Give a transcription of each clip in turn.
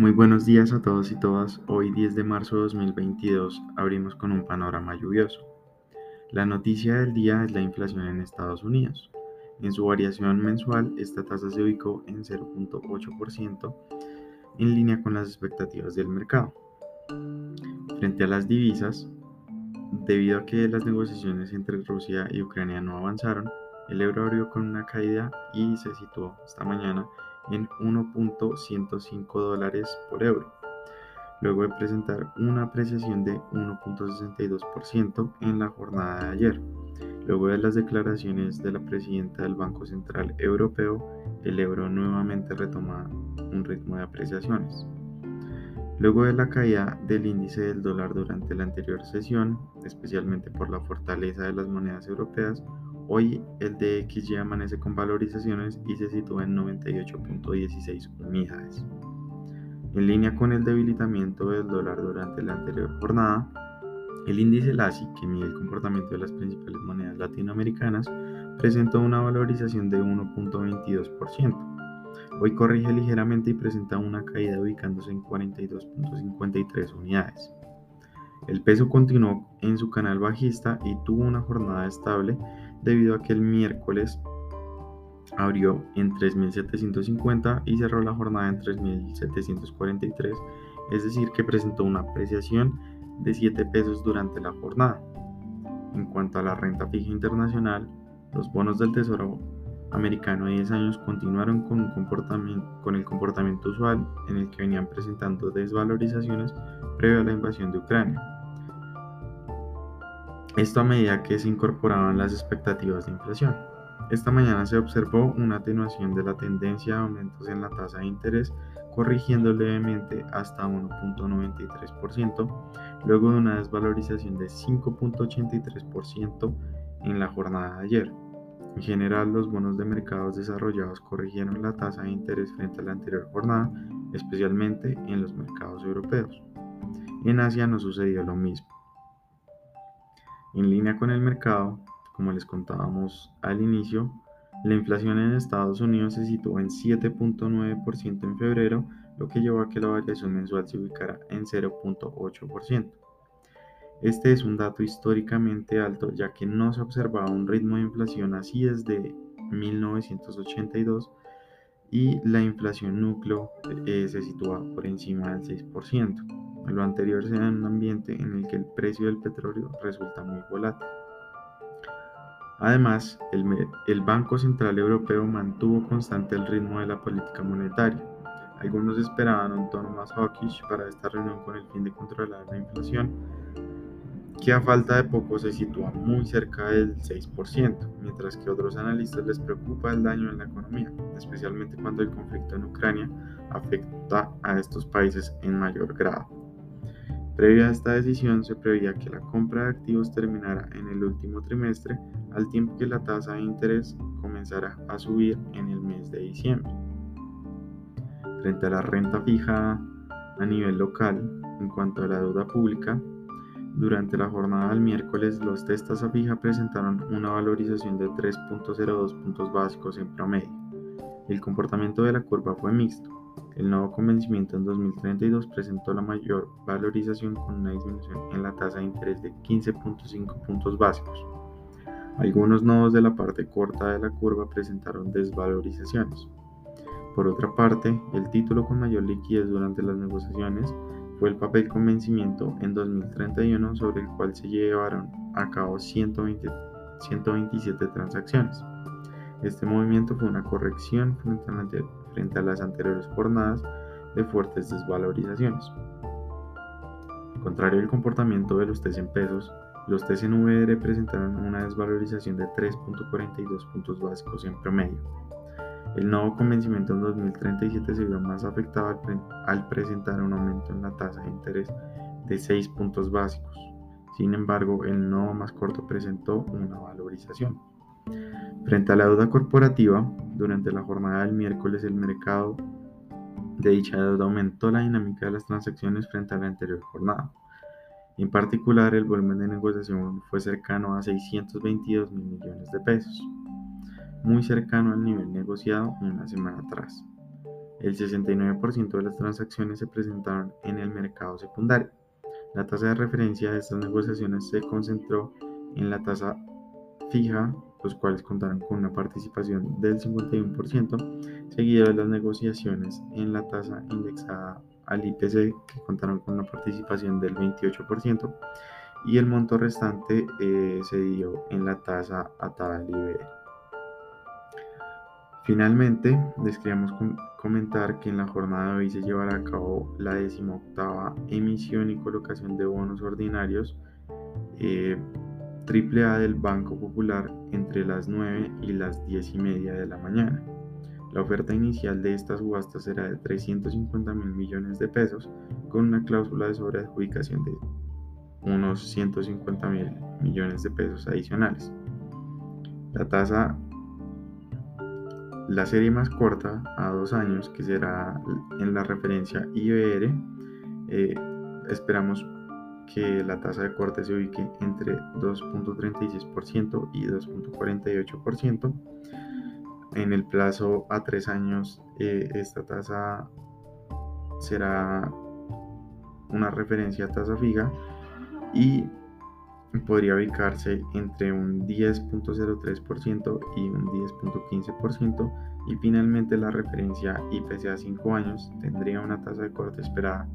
Muy buenos días a todos y todas. Hoy 10 de marzo de 2022 abrimos con un panorama lluvioso. La noticia del día es la inflación en Estados Unidos. En su variación mensual, esta tasa se ubicó en 0.8%, en línea con las expectativas del mercado. Frente a las divisas, debido a que las negociaciones entre Rusia y Ucrania no avanzaron, el euro abrió con una caída y se situó esta mañana 1.105 dólares por euro, luego de presentar una apreciación de 1.62% en la jornada de ayer. Luego de las declaraciones de la presidenta del Banco Central Europeo, el euro nuevamente retoma un ritmo de apreciaciones. Luego de la caída del índice del dólar durante la anterior sesión, especialmente por la fortaleza de las monedas europeas, hoy el DXY amanece con valorizaciones y se sitúa en 98.16 unidades. En línea con el debilitamiento del dólar durante la anterior jornada, el índice LASI, que mide el comportamiento de las principales monedas latinoamericanas, presentó una valorización de 1.22%. Hoy corrige ligeramente y presenta una caída ubicándose en 42.53 unidades. El peso continuó en su canal bajista y tuvo una jornada estable debido a que el miércoles abrió en 3.750 y cerró la jornada en 3.743, es decir, que presentó una apreciación de 7 pesos durante la jornada. En cuanto a la renta fija internacional, los bonos del Tesoro americano de 10 años continuaron con, comportamiento, con el comportamiento usual en el que venían presentando desvalorizaciones previo a la invasión de Ucrania. Esto a medida que se incorporaban las expectativas de inflación. Esta mañana se observó una atenuación de la tendencia a aumentos en la tasa de interés, corrigiendo levemente hasta 1.93%, luego de una desvalorización de 5.83% en la jornada de ayer. En general, los bonos de mercados desarrollados corrigieron la tasa de interés frente a la anterior jornada, especialmente en los mercados europeos. En Asia no sucedió lo mismo. En línea con el mercado, como les contábamos al inicio, la inflación en Estados Unidos se situó en 7.9% en febrero, lo que llevó a que la variación mensual se ubicara en 0.8%. Este es un dato históricamente alto ya que no se observaba un ritmo de inflación así desde 1982 y la inflación núcleo eh, se sitúa por encima del 6%. Lo anterior se da en un ambiente en el que el precio del petróleo resulta muy volátil. Además, el, Banco Central Europeo mantuvo constante el ritmo de la política monetaria. Algunos esperaban un tono más hawkish para esta reunión con el fin de controlar la inflación, que a falta de poco se sitúa muy cerca del 6%, mientras que a otros analistas les preocupa el daño en la economía, especialmente cuando el conflicto en Ucrania afecta a estos países en mayor grado. Previa a esta decisión, se preveía que la compra de activos terminara en el último trimestre, al tiempo que la tasa de interés comenzara a subir en el mes de diciembre. Frente a la renta fija a nivel local, en cuanto a la deuda pública, durante la jornada del miércoles, los testas a fija presentaron una valorización de 3.02 puntos básicos en promedio. El comportamiento de la curva fue mixto el nuevo convencimiento en 2032 presentó la mayor valorización con una disminución en la tasa de interés de 15.5 puntos básicos. Algunos nodos de la parte corta de la curva presentaron desvalorizaciones. Por otra parte, el título con mayor liquidez durante las negociaciones fue el papel convencimiento en 2031 sobre el cual se llevaron a cabo 120, 127 transacciones. Este movimiento fue una corrección frente a, las anteriores jornadas de fuertes desvalorizaciones. Al contrario del comportamiento de los TES en pesos, los TES en VR presentaron una desvalorización de 3.42 puntos básicos en promedio. El nuevo convencimiento en 2037 se vio más afectado al, presentar un aumento en la tasa de interés de 6 puntos básicos. Sin embargo, el nuevo más corto presentó una valorización. Frente a la deuda corporativa, durante la jornada del miércoles el mercado de dicha deuda aumentó la dinámica de las transacciones frente a la anterior jornada. En particular, el volumen de negociación fue cercano a 622 mil millones de pesos, muy cercano al nivel negociado una semana atrás. El 69% de las transacciones se presentaron en el mercado secundario. La tasa de referencia de estas negociaciones se concentró en la tasa fija, los cuales contaron con una participación del 51%, seguido de las negociaciones en la tasa indexada al IPC, que contaron con una participación del 28%, y el monto restante eh, se dio en la tasa atada al IBE. Finalmente, les queríamos comentar que en la jornada de hoy se llevará a cabo la decimoctava emisión y colocación de bonos ordinarios eh, AAA del Banco Popular entre las 9 y las 10 y media de la mañana. La oferta inicial de estas subastas será de 350 mil millones de pesos con una cláusula de sobreadjudicación de unos 150 mil millones de pesos adicionales. La tasa, la serie más corta a dos años, que será en la referencia IBR, eh, esperamos que la tasa de corte se ubique entre 2.36% y 2.48%. En el plazo a tres años, eh, esta tasa será una referencia a tasa fija y podría ubicarse entre un 10.03% y un 10.15% y finalmente la referencia IPC a 5 años tendría una tasa de corte esperada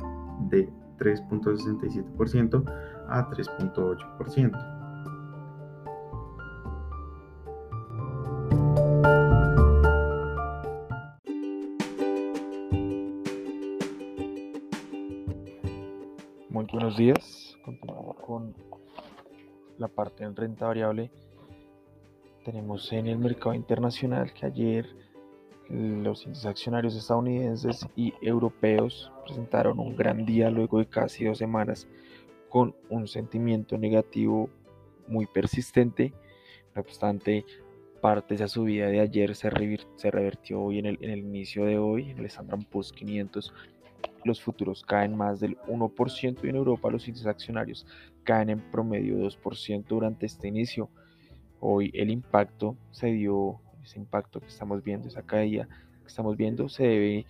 de 3.67% a 3.8%. Muy buenos días. Continuamos con la parte en renta variable. Tenemos en el mercado internacional que ayer los accionarios estadounidenses y europeos presentaron un gran día luego de casi dos semanas con un sentimiento negativo muy persistente. No obstante, parte de esa subida de ayer se, revirtió hoy en el, en el inicio de hoy, en el Standard Poor's 500 los futuros caen más del 1% y en Europa los índices accionarios caen en promedio 2% durante este inicio. Hoy el impacto se dio, ese impacto que estamos viendo, esa caída que estamos viendo, se debe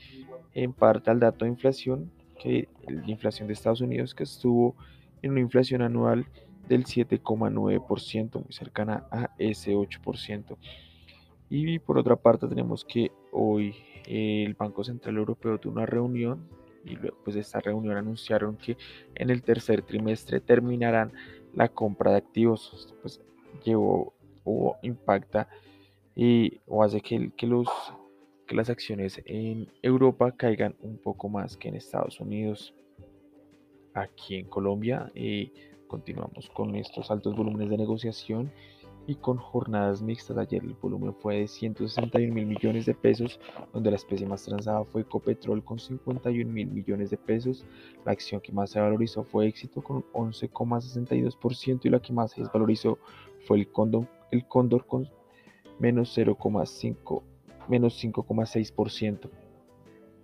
en parte al dato de inflación, que la inflación de Estados Unidos que estuvo en una inflación anual del 7,9%, muy cercana a ese 8%. Y por otra parte tenemos que hoy el Banco Central Europeo tuvo una reunión y luego pues de esta reunión anunciaron que en el tercer trimestre terminarán la compra de activos. Pues llevó o impacta y, o hace que, que, los, que las acciones en Europa caigan un poco más que en Estados Unidos. Aquí en Colombia eh, continuamos con estos altos volúmenes de negociación y con jornadas mixtas. Ayer el volumen fue de 161 mil millones de pesos, donde la especie más transada fue Ecopetrol con 51 mil millones de pesos. La acción que más se valorizó fue Éxito con 11,62% y la que más se desvalorizó fue el Cóndor, el Cóndor con menos 0,5 menos 5,6%.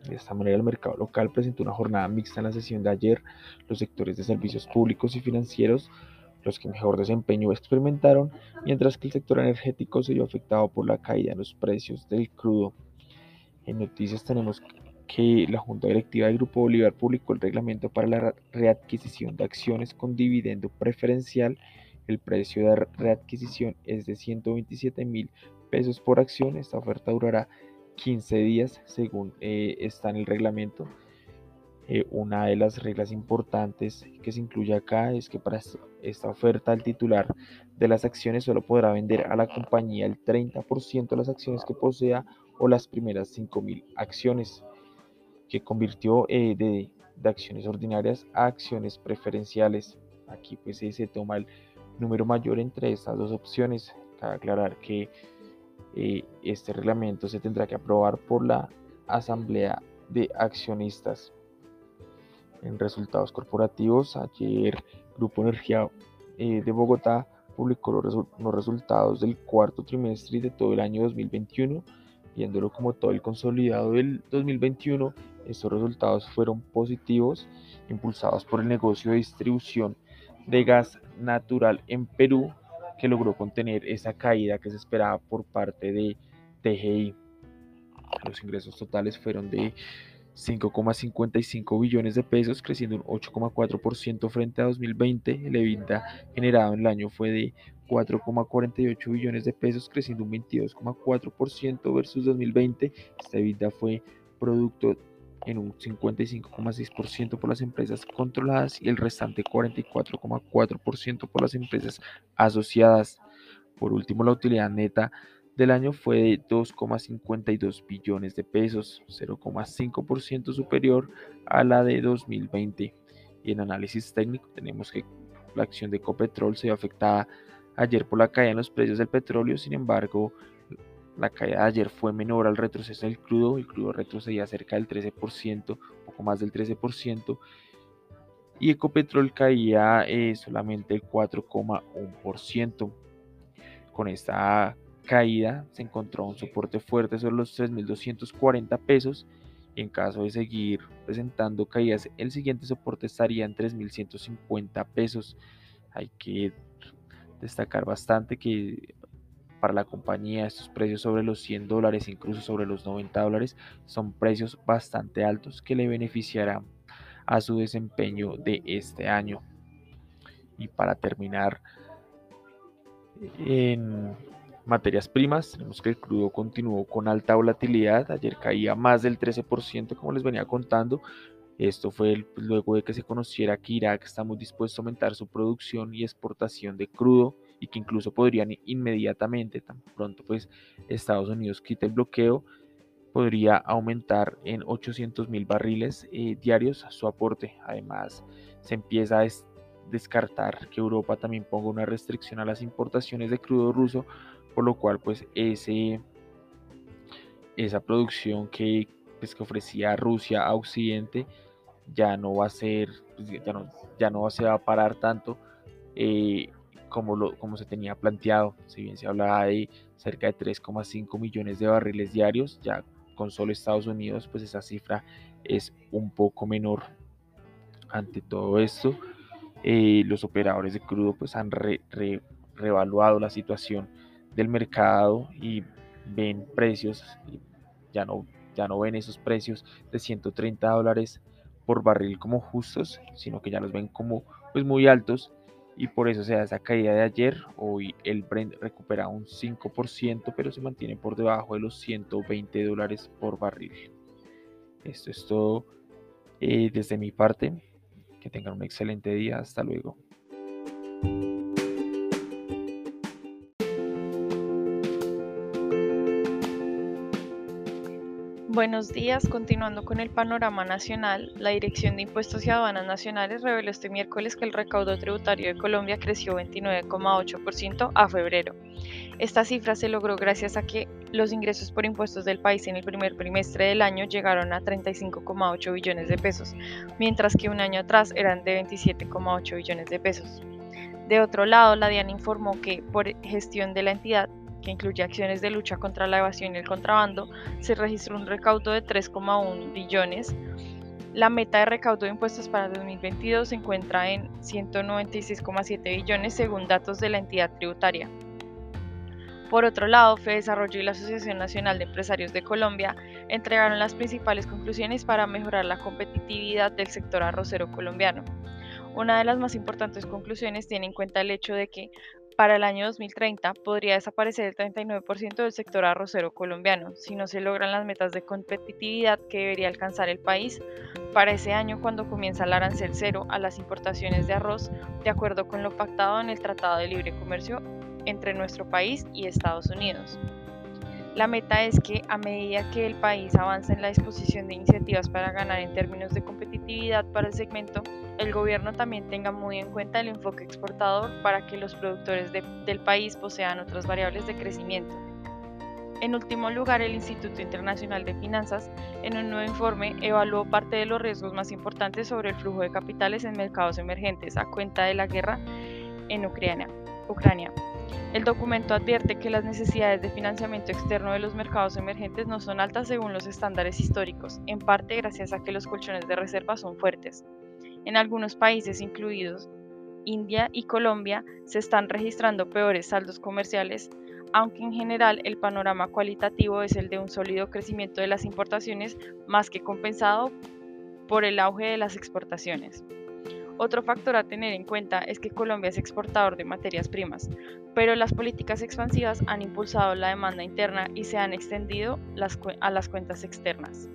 De esta manera, el mercado local presentó una jornada mixta en la sesión de ayer. Los sectores de servicios públicos y financieros los que mejor desempeño experimentaron, mientras que el sector energético se vio afectado por la caída en los precios del crudo. En noticias tenemos que la Junta Directiva del Grupo Bolívar publicó el reglamento para la readquisición de acciones con dividendo preferencial. El precio de readquisición es de 127 mil pesos por acción. Esta oferta durará 15 días según eh, está en el reglamento. Eh, una de las reglas importantes que se incluye acá es que para esta oferta el titular de las acciones solo podrá vender a la compañía el 30% de las acciones que posea o las primeras 5.000 acciones que convirtió eh, de, acciones ordinarias a acciones preferenciales. Aquí pues se toma el número mayor entre estas dos opciones. Cabe aclarar que Eh, este reglamento se tendrá que aprobar por la Asamblea de Accionistas. En resultados corporativos, ayer Grupo Energía eh, de Bogotá publicó los, los, resultados del cuarto trimestre de todo el año 2021. Viéndolo como todo el consolidado del 2021, estos resultados fueron positivos, impulsados por el negocio de distribución de gas natural en Perú, que logró contener esa caída que se esperaba por parte de TGI. Los ingresos totales fueron de 5,55 billones de pesos, creciendo un 8,4% frente a 2020. El EBITDA generado en el año fue de 4,48 billones de pesos, creciendo un 22,4% versus 2020. Esta EBITDA fue producto en un 55,6% por las empresas controladas y el restante 44,4% por las empresas asociadas. Por último, la utilidad neta del año fue de 2,52 billones de pesos, 0,5% superior a la de 2020. Y en análisis técnico tenemos que la acción de Copetrol se vio afectada ayer por la caída en los precios del petróleo, sin embargo, la caída de ayer fue menor al retroceso del crudo, el crudo retrocedía cerca del 13%, poco más del 13%, y Ecopetrol caía eh, solamente el 4,1%. Con esta caída se encontró un soporte fuerte sobre los 3.240 pesos y en caso de seguir presentando caídas, el siguiente soporte estaría en 3.150 pesos. Hay que destacar bastante que para la compañía estos precios sobre los 100 dólares, incluso sobre los 90 dólares, son precios bastante altos que le beneficiarán a su desempeño de este año. Y para terminar, en materias primas, tenemos que el crudo continuó con alta volatilidad, ayer caía más del 13%, como les venía contando. Esto fue luego de que se conociera que Irak está muy dispuesto a aumentar su producción y exportación de crudo y que incluso podrían inmediatamente, tan pronto pues Estados Unidos quite el bloqueo, podría aumentar en 800 mil barriles eh, diarios su aporte. Además, se empieza a descartar que Europa también ponga una restricción a las importaciones de crudo ruso, por lo cual pues ese, esa producción que, pues, que ofrecía Rusia a Occidente ya no va a ser, pues, ya, no, ya no se va a parar tanto. Eh, como, lo, como se tenía planteado. Si bien se hablaba de cerca de 3,5 millones de barriles diarios, ya con solo Estados Unidos, pues esa cifra es un poco menor. Ante todo esto, eh, los operadores de crudo pues han reevaluado la situación del mercado y ven precios, ya no, ya no ven esos precios de 130 dólares por barril como justos, sino que ya los ven como pues muy altos y por eso se da esa caída de ayer. Hoy el Brent recupera un 5%, pero se mantiene por debajo de los 120 dólares por barril. Esto es todo eh, desde mi parte. Que tengan un excelente día. Hasta luego. Buenos días, continuando con el panorama nacional, la Dirección de Impuestos y Aduanas Nacionales reveló este miércoles que el recaudo tributario de Colombia creció 29,8% a febrero. Esta cifra se logró gracias a que los ingresos por impuestos del país en el primer trimestre del año llegaron a 35,8 billones de pesos, mientras que un año atrás eran de 27,8 billones de pesos. De otro lado, la DIAN informó que, por gestión de la entidad, que incluye acciones de lucha contra la evasión y el contrabando, se registró un recaudo de 3,1 billones. La meta de recaudo de impuestos para 2022 se encuentra en 196,7 billones según datos de la entidad tributaria. Por otro lado, Desarrollo y la Asociación Nacional de Empresarios de Colombia entregaron las principales conclusiones para mejorar la competitividad del sector arrocero colombiano. Una de las más importantes conclusiones tiene en cuenta el hecho de que para el año 2030 podría desaparecer el 39% del sector arrocero colombiano si no se logran las metas de competitividad que debería alcanzar el país para ese año cuando comienza el arancel cero a las importaciones de arroz de acuerdo con lo pactado en el Tratado de Libre Comercio entre nuestro país y Estados Unidos. La meta es que a medida que el país avanza en la disposición de iniciativas para ganar en términos de competitividad para el segmento, el gobierno también tenga muy en cuenta el enfoque exportador para que los productores del país posean otras variables de crecimiento. En último lugar, el Instituto Internacional de Finanzas, en un nuevo informe, evaluó parte de los riesgos más importantes sobre el flujo de capitales en mercados emergentes a cuenta de la guerra en. Ucrania. El documento advierte que las necesidades de financiamiento externo de los mercados emergentes no son altas según los estándares históricos, en parte gracias a que los colchones de reserva son fuertes. En algunos países, incluidos India y Colombia, se están registrando peores saldos comerciales, aunque en general el panorama cualitativo es el de un sólido crecimiento de las importaciones más que compensado por el auge de las exportaciones. Otro factor a tener en cuenta es que Colombia es exportador de materias primas, pero las políticas expansivas han impulsado la demanda interna y se han extendido a las cuentas externas.